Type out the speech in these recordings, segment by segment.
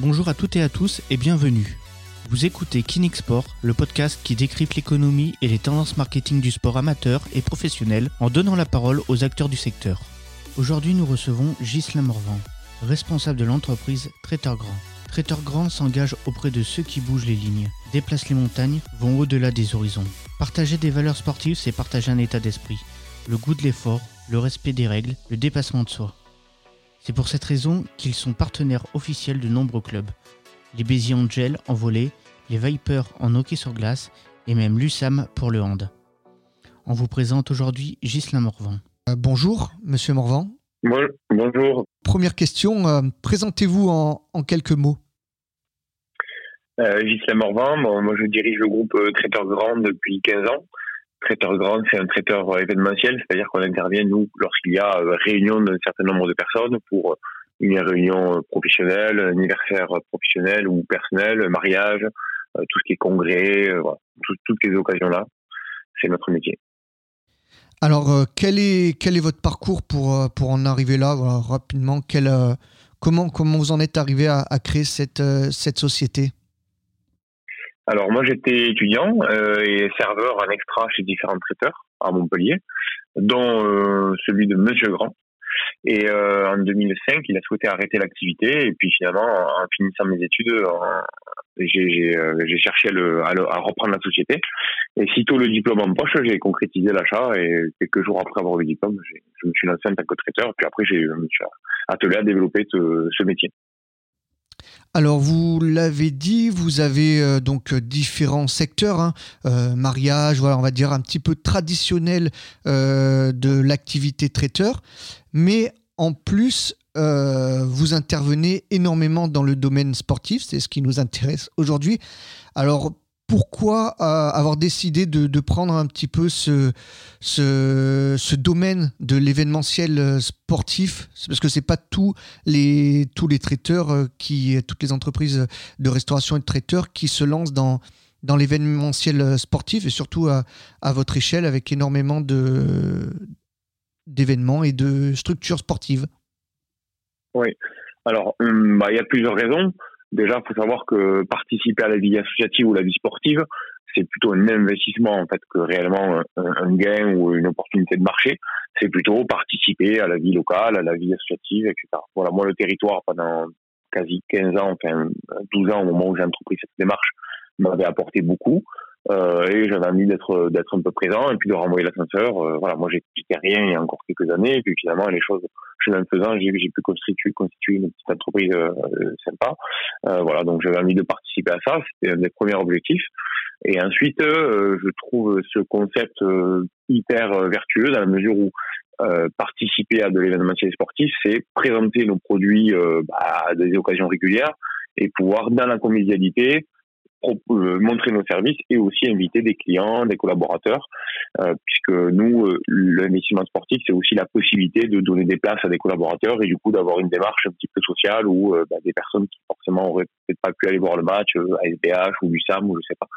Bonjour à toutes et à tous et bienvenue. Vous écoutez Kinix Sport, le podcast qui décrypte l'économie et les tendances marketing du sport amateur et professionnel en donnant la parole aux acteurs du secteur. Aujourd'hui, nous recevons Ghislain Morvan, responsable de l'entreprise Traiteur Grand. Traiteur Grand s'engage auprès de ceux qui bougent les lignes, déplacent les montagnes, vont au-delà des horizons. Partager des valeurs sportives, c'est partager un état d'esprit, le goût de l'effort, le respect des règles, le dépassement de soi. C'est pour cette raison qu'ils sont partenaires officiels de nombreux clubs. Les Béziers Angels en volley, les Vipers en hockey sur glace et même l'USAM pour le hand. On vous présente aujourd'hui Ghislain Morvan. Euh, bonjour, monsieur Morvan. Bon- bonjour, Première question, euh, présentez-vous en, en quelques mots. euh, Ghislain Morvan. Moi, je dirige le groupe euh, Traiteur Grand depuis 15 ans. Traiteur Grand, c'est un traiteur euh, événementiel, c'est-à-dire qu'on intervient, nous, lorsqu'il y a euh, réunion d'un certain nombre de personnes pour euh, une réunion professionnelle, anniversaire professionnel ou personnel, mariage, tout ce qui est congrès, toutes les occasions-là, c'est notre métier. Alors, quel, est, quel est votre parcours pour, pour en arriver là? Voilà, Rapidement, quel, comment, comment vous en êtes arrivé à, à créer cette, cette société? Alors moi j'étais étudiant euh, et serveur en extra chez différents traiteurs à Montpellier, dont euh, celui de Monsieur Grand. Et euh, en 2005, il a souhaité arrêter l'activité et puis finalement, en, finissant mes études, euh, j'ai cherché à, le- à reprendre la société. Et sitôt le diplôme en poche, j'ai concrétisé l'achat et quelques jours après avoir le diplôme, je me suis lancé en tant que traiteur. Puis après, j'ai je me suis attelé à développer ce métier. Alors, vous l'avez dit, vous avez euh, donc euh, différents secteurs, hein, euh, mariage, voilà, on va dire un petit peu traditionnel de l'activité traiteur, mais en plus, vous intervenez énormément dans le domaine sportif, c'est ce qui nous intéresse aujourd'hui. Alors, pourquoi euh, avoir décidé de, prendre un petit peu ce, ce, domaine de l'événementiel euh, sportif? Parce que c'est pas tous les, tous les traiteurs, euh, qui, toutes les entreprises de restauration et de traiteurs qui se lancent dans, dans l'événementiel sportif et surtout à, à votre échelle avec énormément de, d'événements et de structures sportives. Alors, hum, bah, il y a plusieurs raisons. Déjà, il faut savoir que participer à la vie associative ou la vie sportive, c'est plutôt un investissement en fait que réellement un, gain ou une opportunité de marché. C'est plutôt participer à la vie locale, à la vie associative, etc. Voilà, moi, le territoire pendant quasi 15 ans, enfin 12 ans au moment où j'ai entrepris cette démarche, m'avait apporté beaucoup. Euh, et j'avais envie d'être d'être un peu présent et puis de renvoyer l'ascenseur. Euh, voilà, moi j'expliquais rien il y a encore quelques années et puis finalement les choses, chemin faisant, j'ai pu constituer constituer une petite entreprise euh, sympa. Euh, voilà, donc j'avais envie de participer à ça, c'était un des premiers objectifs. Et ensuite, euh, je trouve ce concept euh, hyper vertueux dans la mesure où euh, participer à de l'événementiel sportif, c'est présenter nos produits euh, bah, à des occasions régulières et pouvoir dans la convivialité montrer nos services et aussi inviter des clients, des collaborateurs, euh, puisque nous, euh, l'investissement sportif, c'est aussi la possibilité de donner des places à des collaborateurs et du coup d'avoir une démarche un petit peu sociale où euh, bah, des personnes qui forcément auraient peut-être pas pu aller voir le match euh, à SBH ou l'USAM ou je sais pas,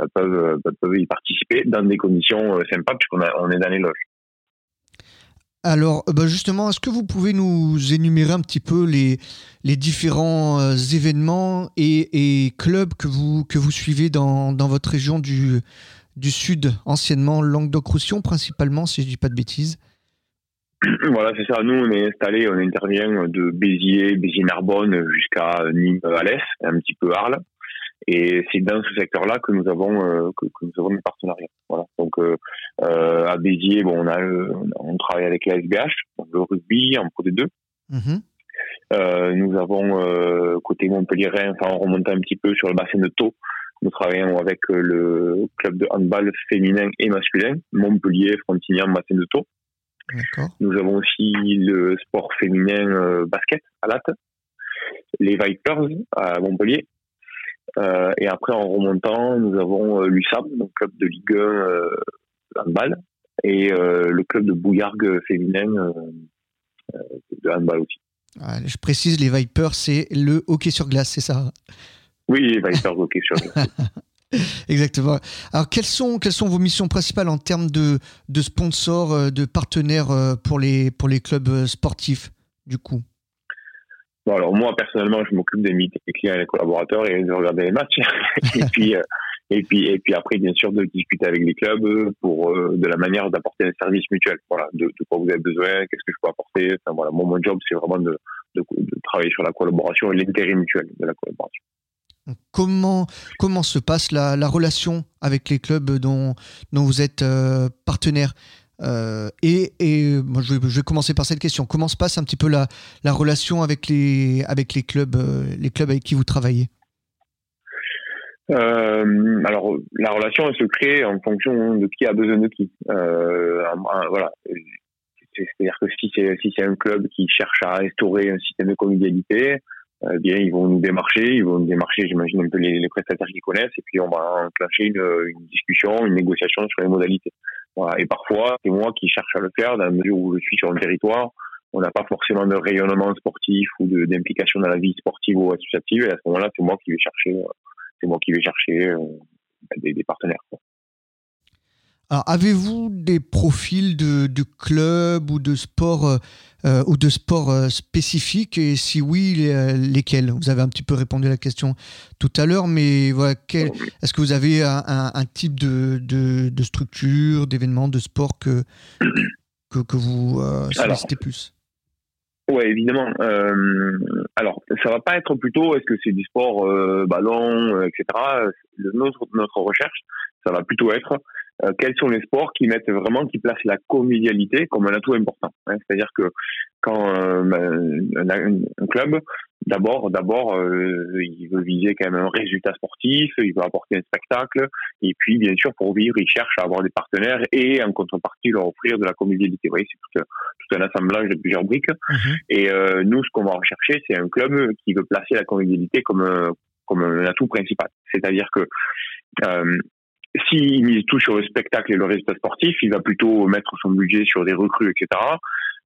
euh, peuvent, euh, peuvent y participer dans des conditions euh, sympas puisqu'on on est dans les loges. Alors, euh, bah, justement, est-ce que vous pouvez nous énumérer un petit peu les, différents euh, événements et, clubs que vous, suivez dans, votre région du, du Sud, anciennement Languedoc-Roussillon, principalement, si je ne dis pas de bêtises? Voilà, c'est ça. Nous, on est installé, on intervient de Béziers, Béziers-Narbonne jusqu'à Nîmes-Alès, un petit peu Arles. Et c'est dans ce secteur-là que nous avons euh, que, que nous avons des partenariats. Voilà. Donc euh, euh, à Béziers, bon, on a on travaille avec la SBH, donc le rugby en Pro D2. Mhm. Euh, nous avons euh, côté Montpellier, enfin on remonte un petit peu sur le bassin de Thau. Nous travaillons avec euh, le club de handball féminin et masculin, Montpellier, Frontignan, bassin de. D'accord. Nous avons aussi le sport féminin euh, basket à Latte, les Vipers à Montpellier. Euh, et après, en remontant, nous avons euh, l'USAM, donc club de Ligue 1 euh, handball, et le club de Bouillargues féminin de handball aussi. Ah, je précise, les Vipers, c'est le hockey sur glace, c'est ça? Oui, les Vipers, ok, sur Exactement. Alors, quelles sont, quelles sont vos missions principales en termes de, de sponsors, de partenaires pour les, pour les clubs sportifs, du coup? Alors moi personnellement, je m'occupe des meetings clients et des collaborateurs et de regarder les matchs. et puis, euh, et puis, et puis après, bien sûr, de discuter avec les clubs pour euh, de la manière d'apporter un service mutuel. Voilà, de, de quoi vous avez besoin, qu'est-ce que je peux apporter. Voilà, mon, job, c'est vraiment de, de, de, travailler sur la collaboration et l'intérêt mutuel de la collaboration. Comment, comment se passe la, la relation avec les clubs dont, dont vous êtes euh, partenaire? Euh, et, je, vais, commencer par cette question. Comment se passe un petit peu la, la relation avec euh, les clubs avec qui vous travaillez? Euh, alors la relation elle se crée en fonction de qui a besoin de qui. Voilà. C'est-à-dire que si c'est un club qui cherche à instaurer un système de convivialité, euh, bien ils vont nous démarcher, ils vont nous démarcher, j'imagine un peu les, prestataires qui connaissent, et puis on va enclencher une, une discussion, une négociation sur les modalités. Voilà. Et parfois, c'est moi qui cherche à le faire dans la mesure où je suis sur un territoire. On n'a pas forcément de rayonnement sportif ou d'implication dans la vie sportive ou associative. Et à ce moment-là, c'est moi qui vais chercher, c'est moi qui vais chercher euh, des, des, partenaires. Quoi. Alors, avez-vous des profils de, de clubs ou de sports euh, ou de sports euh, spécifiques? Et si oui, les, lesquels? Vous avez un petit peu répondu à la question tout à l'heure, mais voilà, quel, est-ce que vous avez un, un, un type de, de, de structure, d'événement, de sport que, que, que vous euh, sollicitez plus? Oui, évidemment. Euh, alors, ça va pas être plutôt, est-ce que c'est du sport euh, ballon, etc. Notre, notre recherche, ça va plutôt être euh, quels sont les sports qui mettent vraiment, qui placent la convivialité comme un atout important. Hein. C'est-à-dire que quand euh, un, un, un, club, d'abord, d'abord, euh, il veut viser quand même un résultat sportif, il veut apporter un spectacle, et puis bien sûr pour vivre, il cherche à avoir des partenaires et en contrepartie leur offrir de la convivialité. Vous voyez, c'est tout, tout, un assemblage de plusieurs briques. Mmh. Et euh, nous, ce qu'on va rechercher, c'est un club qui veut placer la convivialité comme comme un atout principal. C'est-à-dire que euh, s'il mise tout sur le spectacle et le résultat sportif, il va plutôt mettre son budget sur des recrues, etc.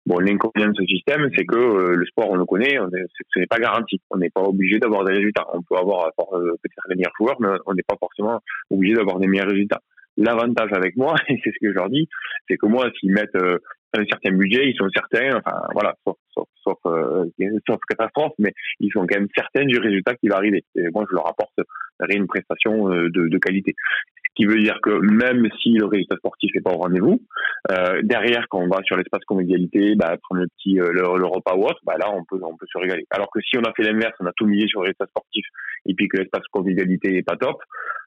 Bon, l'inconvénient de ce système, c'est que euh, le sport, on le connaît, ce n'est pas garanti. On n'est pas obligé d'avoir des résultats. On peut avoir euh, peut-être les meilleurs joueurs, mais on n'est pas forcément obligé d'avoir des meilleurs résultats. L'avantage avec moi, et c'est ce que je leur dis, c'est que moi, s'ils mettent euh, un certain budget, ils sont certains, enfin voilà, sauf, sauf, sauf, euh, catastrophe, mais ils sont quand même certains du résultat qui va arriver. Moi, je leur apporte une prestation de qualité qui veut dire que même si le résultat sportif n'est pas au rendez-vous, euh, derrière quand on va sur l'espace convivialité, bah, prendre le petit euh, le, repas ou autre, bah là on peut on peut se régaler. Alors que si on a fait l'inverse, on a tout misé sur le résultat sportif et puis que l'espace convivialité n'est pas top,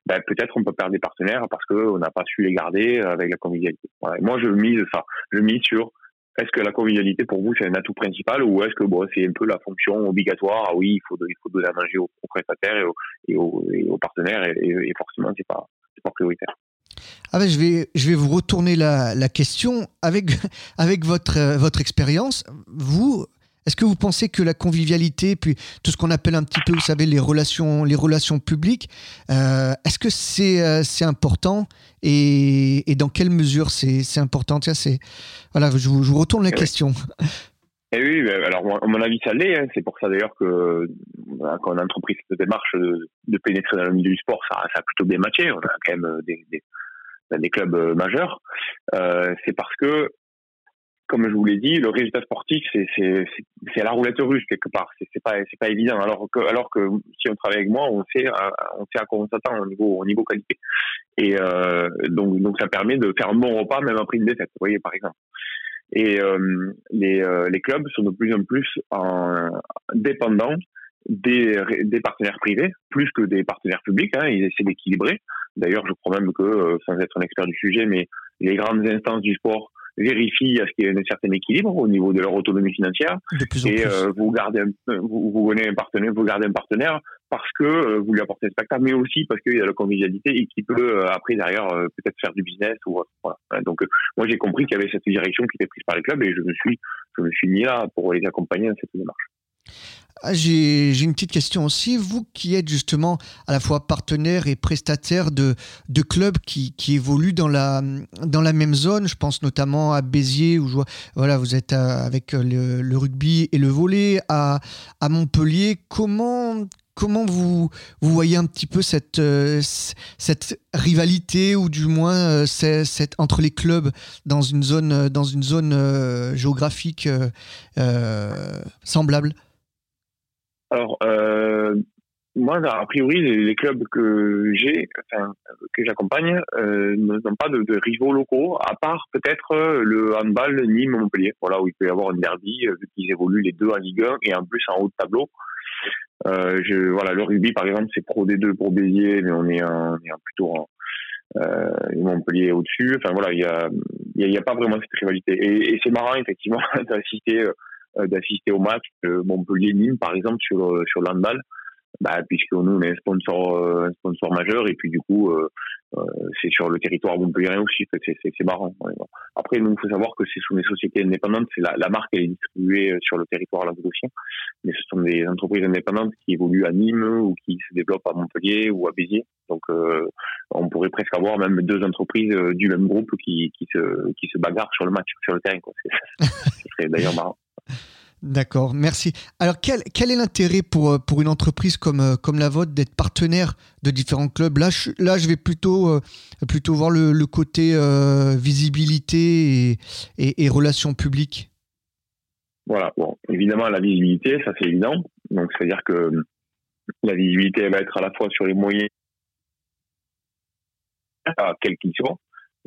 bah, peut-être on peut perdre des partenaires parce que on n'a pas su les garder avec la convivialité. Moi je mise ça, je mise sur est-ce que la convivialité pour vous c'est un atout principal ou est-ce que c'est un peu la fonction obligatoire? Ah oui il faut il faut donner à manger aux, prestataires et aux partenaires et, et forcément c'est pas c'est pas prioritaire. Ah ben je, vais, je vais vous retourner la, la question. Avec, avec votre, euh, votre expérience, vous, est-ce que vous pensez que la convivialité, puis tout ce qu'on appelle un petit peu, vous savez, les relations, les relations publiques, euh, est-ce que c'est euh, c'est important et, et, dans quelle mesure c'est important? Tiens, voilà, je vous, je vous retourne la et question. Et oui, alors à mon avis, ça l'est. Hein. C'est pour ça d'ailleurs que quand on a entrepris cette démarche de, de pénétrer dans le milieu du sport, ça, ça, a plutôt bien matché. On a quand même des, des, des clubs euh, majeurs. Euh, c'est parce que, comme je vous l'ai dit, le résultat sportif, c'est la roulette russe quelque part. C'est pas pas évident. Alors que alors que si on travaille avec moi, on sait on sait à quoi on s'attend au niveau au niveau qualité. Et euh, donc donc ça permet de faire un bon repas même après une défaite. Vous voyez par exemple. Et euh, les, euh, les clubs sont de plus en plus en, dépendants des, des partenaires privés, plus que des partenaires publics. Hein, ils essaient d'équilibrer. D'ailleurs, je crois même que, euh, sans être un expert du sujet, mais les grandes instances du sport vérifient à ce qu'il y ait un certain équilibre au niveau de leur autonomie financière. et euh, vous gardez, un, vous, vous un partenaire, vous gardez un partenaire parce que euh, vous lui apportez un spectacle, mais aussi parce qu'il y a la convivialité et qui peut euh, après derrière euh, peut-être faire du business ou voilà. Donc moi j'ai compris qu'il y avait cette direction qui était prise par les clubs et je me suis je me suis mis là pour les accompagner dans cette démarche. Ah, J'ai une petite question aussi. Vous qui êtes justement à la fois partenaire et prestataire de, clubs qui, évoluent dans la, même zone, je pense notamment à Béziers, où voilà, vous êtes avec le, le rugby et le volet, à, Montpellier. Comment, vous, voyez un petit peu cette, euh, rivalité ou du moins euh, cette, entre les clubs dans une zone, euh, géographique euh, semblable? Alors, euh, moi, a priori, les, clubs que j'ai, enfin, que j'accompagne, euh, n'ont pas de, rivaux locaux, à part peut-être euh, le handball Nîmes-Montpellier, voilà, où il peut y avoir une derby, euh, vu qu'ils évoluent les deux en Ligue 1 et en plus en haut de tableau. Euh, je, voilà, le rugby, par exemple, c'est Pro D2 pour Béziers, mais on est, un, on est un plutôt en, euh, Montpellier au-dessus. Enfin voilà, il y a, y, y a pas vraiment cette rivalité. Et, c'est marrant effectivement d'assister d'assister au match Montpellier-Nîmes, par exemple, sur sur l'handball bah, puisque nous on est un sponsor, euh, un sponsor majeur et puis du coup euh, euh c'est sur le territoire montpellierin aussi, c'est marrant. Après nous il faut savoir que c'est sous des sociétés indépendantes, c'est la, la, marque elle est distribuée euh, sur le territoire languedocien, mais ce sont des entreprises indépendantes qui évoluent à Nîmes ou qui se développent à Montpellier ou à Béziers. Donc euh, on pourrait presque avoir même deux entreprises du même groupe qui, qui se qui se bagarrent sur le match, sur le terrain. Ce serait d'ailleurs marrant. D'accord, merci. Alors, quel, est l'intérêt pour, euh, une entreprise comme, euh, comme la vôtre d'être partenaire de différents clubs? Là je, vais plutôt, euh, voir le, côté visibilité et, relations publiques. Voilà, bon, évidemment, la visibilité, ça c'est évident. Donc, c'est-à-dire que la visibilité, va être à la fois sur les moyens, quels qu'ils soient,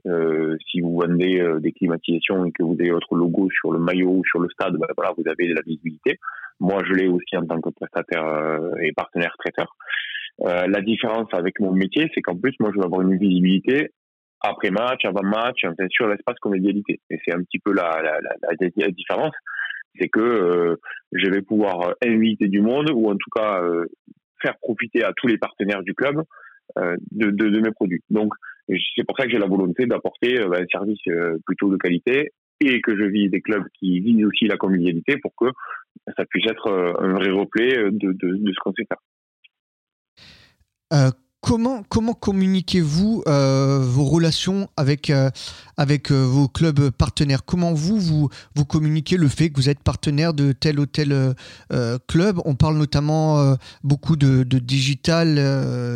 euh, si vous vendez euh, des climatisations et que vous avez votre logo sur le maillot ou sur le stade, ben voilà, vous avez de la visibilité. Moi, je l'ai aussi en tant que prestataire euh, et partenaire traiteur. la différence avec mon métier, c'est qu'en plus, moi, je vais avoir une visibilité après match, avant match, enfin, sur l'espace convivialité. Et c'est un petit peu la, différence, c'est que je vais pouvoir inviter du monde ou en tout cas faire profiter à tous les partenaires du club de, de mes produits. Donc, c'est pour ça que j'ai la volonté d'apporter euh, un service euh, plutôt de qualité et que je vise des clubs qui visent aussi la convivialité pour que ça puisse être euh, un vrai replay de, de, de ce qu'on sait faire. Comment, communiquez-vous euh, vos relations avec, euh, euh, vos clubs partenaires? Comment vous, vous, vous communiquez le fait que vous êtes partenaire de tel ou tel club? On parle notamment beaucoup de, digital,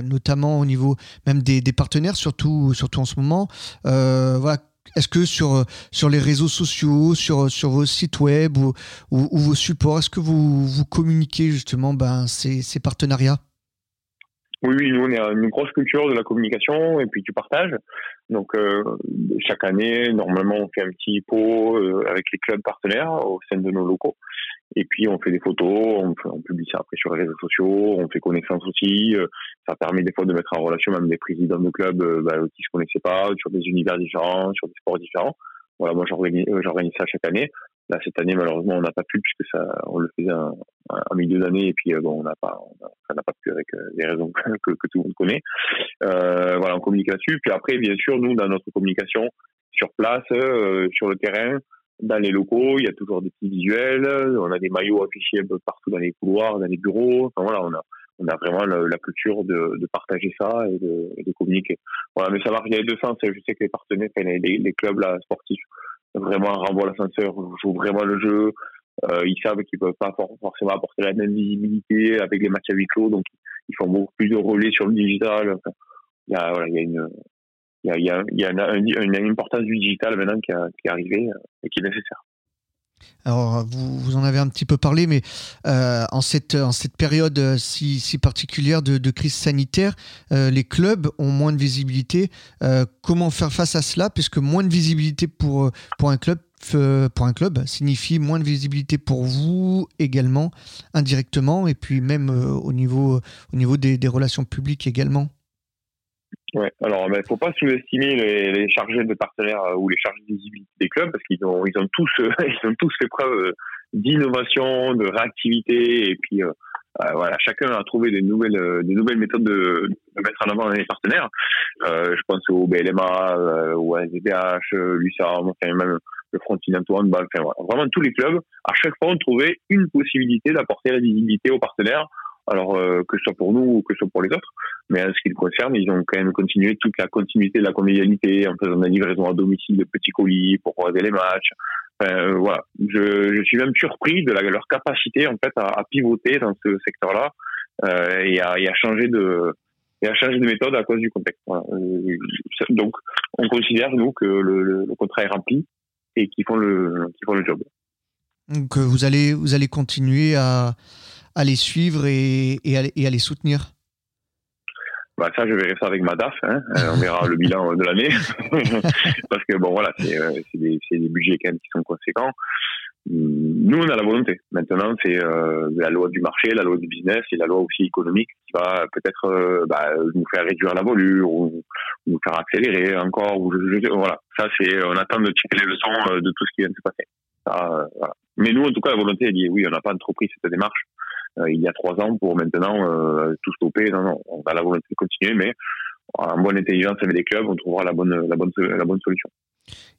notamment au niveau même des, partenaires, surtout, en ce moment. Est-ce que sur, les réseaux sociaux, sur, vos sites web ou, vos supports, est-ce que vous, vous communiquez justement ben, ces partenariats? Oui, oui, nous on est une grosse culture de la communication et puis du partage. Donc euh, chaque année, normalement, on fait un petit pot euh, avec les clubs partenaires au sein de nos locaux. Et puis on fait des photos, on, publie ça après sur les réseaux sociaux, on fait connaissance aussi. Euh, ça permet des fois de mettre en relation même des présidents de clubs euh, bah, qui se connaissaient pas, sur des univers différents, sur des sports différents. Voilà, moi j'organise ça chaque année. Là, cette année, malheureusement, on n'a pas pu puisque ça, on le faisait en, milieu d'année et puis euh, bon, on n'a pas, on n'a pas pu avec euh, les raisons que, tout le monde connaît. Euh, voilà, on communique là-dessus. Puis après, bien sûr, nous, dans notre communication sur place, sur le terrain, dans les locaux, il y a toujours des petits visuels. On a des maillots affichés un peu partout dans les couloirs, dans les bureaux. Voilà, on a, on a vraiment la, culture de, partager ça et de, communiquer. Voilà, mais ça marche dans les deux sens. Je sais que les partenaires, les, clubs sportifs, vraiment renvoie l'ascenseur, joue vraiment le jeu. Euh, ils savent qu'ils peuvent pas forcément apporter la même visibilité avec les matchs à huis clos, donc ils font beaucoup plus de relais sur le digital. Enfin, il y a, voilà, il y a une, il y a, il y a, il y a une, une, importance du digital maintenant qui, a, qui est arrivée et qui est nécessaire. Alors, vous, vous, en avez un petit peu parlé, mais euh, en, cette, en cette période euh, si, si particulière de, crise sanitaire, euh, les clubs ont moins de visibilité. Comment faire face à cela? Puisque moins de visibilité pour, pour, un club, pour un club signifie moins de visibilité pour vous également, indirectement, et puis même au niveau, au niveau des relations publiques également. Ouais. Alors, il ben, ne faut pas sous-estimer les, les, chargés de partenaires euh, ou les chargés de visibilité des clubs parce qu'ils ont, ils ont tous, euh, ils ont tous fait preuve euh, d'innovation, de réactivité et puis euh, voilà, chacun a trouvé des nouvelles, des nouvelles méthodes de, de mettre en avant les partenaires. je pense au BLMA, au SDH, l'USAM, enfin même le Frontinento Handball, enfin voilà, vraiment tous les clubs. À chaque fois, on trouvait une possibilité d'apporter la visibilité aux partenaires alors euh, que ce soit pour nous ou que ce soit pour les autres. Mais en ce qui le concerne, ils ont quand même continué toute la continuité de la convivialité en faisant des livraisons à domicile de petits colis pour regarder les matchs. Euh, voilà, je, suis même surpris de la, leur capacité en fait à, pivoter dans ce secteur-là euh, et, à, changer de et à changer de méthode à cause du contexte. Euh, donc, on considère nous que le contrat est rempli et qu'ils font le qu'ils font le job. Donc, vous allez vous allez continuer à à les suivre et, et, à, les soutenir bah ça, je verrai ça avec ma DAF. Hein. on verra le bilan de l'année. Parce que, bon, voilà, c'est des, des, budgets qui sont conséquents. Nous, on a la volonté. Maintenant, c'est euh, la loi du marché, la loi du business et la loi aussi économique qui va peut-être euh, bah, nous faire réduire la volure ou, nous faire accélérer encore. Voilà, ça c'est. On attend de tirer les leçons euh, de tout ce qui vient de se passer. Mais nous, en tout cas, la volonté, elle dit oui, on n'a pas entrepris cette démarche il y a trois ans pour maintenant tout stopper. Non, non, on a la volonté de continuer, mais en bonne intelligence avec les clubs, on trouvera la bonne, la bonne, la bonne solution.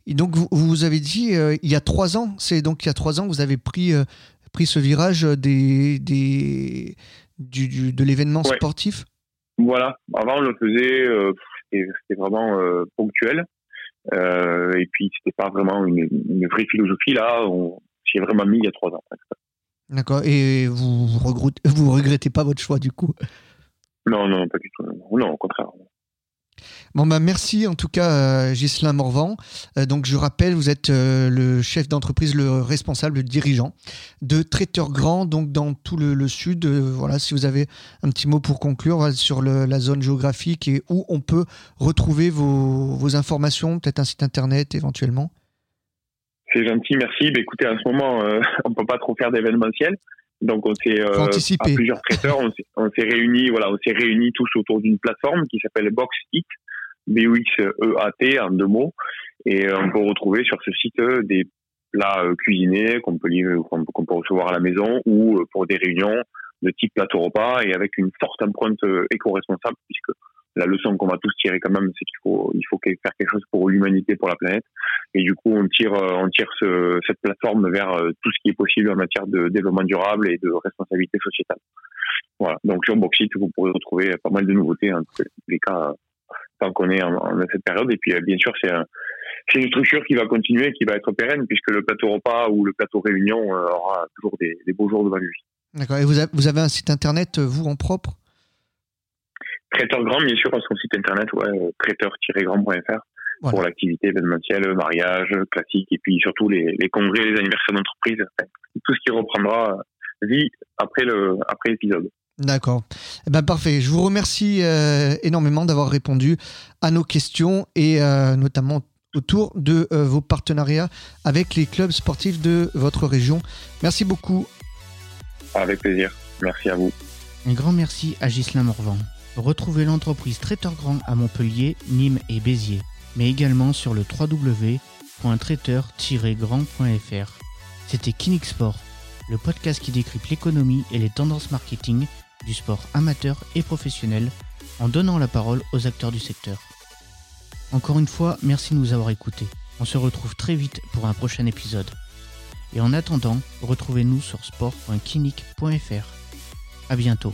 Et donc, vous, vous avez dit, euh, il y a trois ans, c'est donc il y a trois ans vous avez pris, euh, pris ce virage des, des, du, de l'événement sportif? Voilà. Avant, on le faisait, euh, c'était vraiment ponctuel. et puis, c'était pas vraiment une, une, vraie philosophie. Là, on s'y est vraiment mis il y a trois ans. D'accord. Et vous, vous, regrettez pas votre choix, du coup? Non, non, pas du tout. Non, au contraire. Bon bah merci en tout cas euh, Ghislain Morvan. Euh, donc je rappelle, vous êtes euh, le chef d'entreprise, le responsable, le dirigeant de Traiteur Grand, donc dans tout le, sud. voilà, si vous avez un petit mot pour conclure sur la zone géographique et où on peut retrouver vos, informations, peut-être un site internet éventuellement. C'est gentil, merci. Bah, écoutez, à ce moment, on peut pas trop faire d'événementiel. Donc on s'est euh, à plusieurs traiteurs, on s'est réunis, voilà, on s'est réunis tous autour d'une plateforme qui s'appelle Box Eat, B O X E A T en deux mots, et euh, on peut retrouver sur ce site euh, des plats euh, cuisinés qu'on peut qu'on peut recevoir à la maison ou pour des réunions de type plateau repas et avec une forte empreinte éco-responsable puisque la leçon qu'on va tous tirer quand même, c'est qu'il faut, il faut faire quelque chose pour l'humanité, pour la planète. Et du coup, on tire, on tire ce, cette plateforme vers euh, tout ce qui est possible en matière de développement durable et de responsabilité sociétale. Voilà. Donc sur Boxit, vous pourrez retrouver pas mal de nouveautés, en tous les cas, tant qu'on est en, cette période. Et puis, euh, bien sûr, c'est c'est une structure qui va continuer, qui va être pérenne, puisque le plateau repas ou le plateau réunion euh, aura toujours des, beaux jours devant lui. D'accord. Et vous avez un site internet, vous, en propre? Traiteur Grand, bien sûr, son site internet, ouais, euh, traiteur-grand.fr pour l'activité événementielle, mariage, classique, et puis surtout les, les congrès, les anniversaires d'entreprise, tout ce qui reprendra vie après le après l'épisode. D'accord. Eh ben parfait. Je vous remercie euh, énormément d'avoir répondu à nos questions et euh, notamment autour de vos partenariats avec les clubs sportifs de votre région. Merci beaucoup. Avec plaisir. Merci à vous. Un grand merci à Ghislain Morvan. Retrouvez l'entreprise Traiteur Grand à Montpellier, Nîmes et Béziers, mais également sur le www.traiteur-grand.fr. C'était Kinix le podcast qui décrypte l'économie et les tendances marketing du sport amateur et professionnel en donnant la parole aux acteurs du secteur. Encore une fois, merci de nous avoir écoutés. On se retrouve très vite pour un prochain épisode. Et en attendant, retrouvez-nous sur sport.kinic.fr. A bientôt.